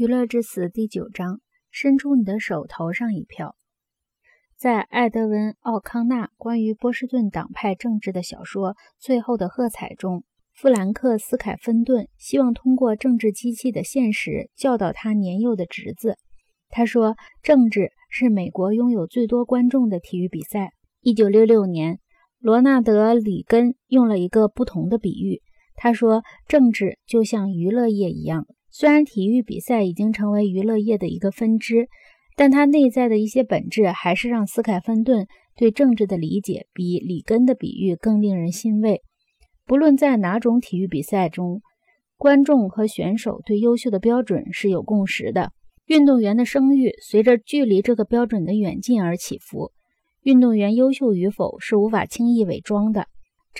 娱乐至死第九章：伸出你的手，投上一票。在艾德温·奥康纳关于波士顿党派政治的小说《最后的喝彩》中，弗兰克·斯凯芬顿希望通过政治机器的现实教导他年幼的侄子。他说：“政治是美国拥有最多观众的体育比赛。”一九六六年，罗纳德·里根用了一个不同的比喻。他说：“政治就像娱乐业一样，虽然体育比赛已经成为娱乐业的一个分支，但它内在的一些本质还是让斯凯芬顿对政治的理解比里根的比喻更令人欣慰。不论在哪种体育比赛中，观众和选手对优秀的标准是有共识的。运动员的声誉随着距离这个标准的远近而起伏。运动员优秀与否是无法轻易伪装的。”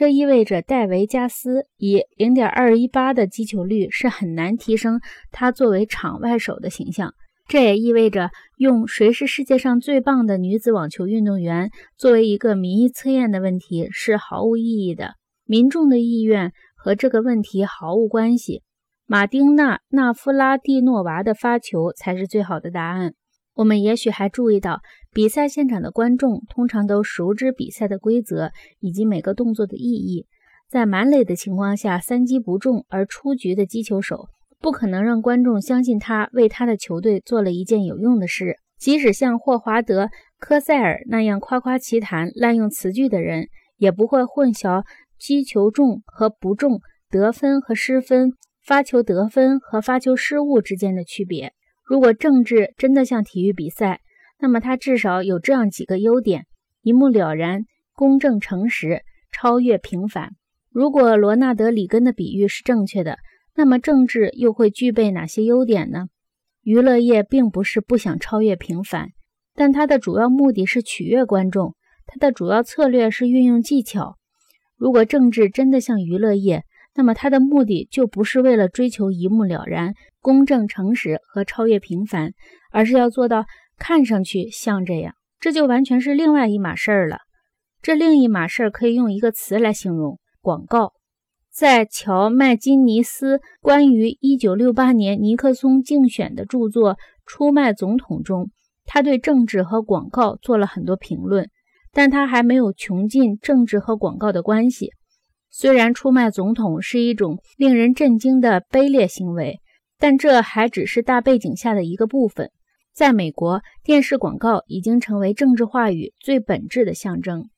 这意味着戴维·加斯以零点二一八的击球率是很难提升他作为场外手的形象。这也意味着用谁是世界上最棒的女子网球运动员作为一个民意测验的问题是毫无意义的。民众的意愿和这个问题毫无关系。马丁娜·纳夫拉蒂诺娃的发球才是最好的答案。我们也许还注意到，比赛现场的观众通常都熟知比赛的规则以及每个动作的意义。在满垒的情况下，三击不中而出局的击球手不可能让观众相信他为他的球队做了一件有用的事。即使像霍华德·科塞尔那样夸夸其谈、滥用词句的人，也不会混淆击球中和不中、得分和失分、发球得分和发球失误之间的区别。如果政治真的像体育比赛，那么它至少有这样几个优点：一目了然、公正诚实、超越平凡。如果罗纳德·里根的比喻是正确的，那么政治又会具备哪些优点呢？娱乐业并不是不想超越平凡，但它的主要目的是取悦观众，它的主要策略是运用技巧。如果政治真的像娱乐业，那么他的目的就不是为了追求一目了然。公正、诚实和超越平凡，而是要做到看上去像这样，这就完全是另外一码事儿了。这另一码事儿可以用一个词来形容：广告。在乔·麦金尼斯关于1968年尼克松竞选的著作《出卖总统》中，他对政治和广告做了很多评论，但他还没有穷尽政治和广告的关系。虽然出卖总统是一种令人震惊的卑劣行为。但这还只是大背景下的一个部分。在美国，电视广告已经成为政治话语最本质的象征。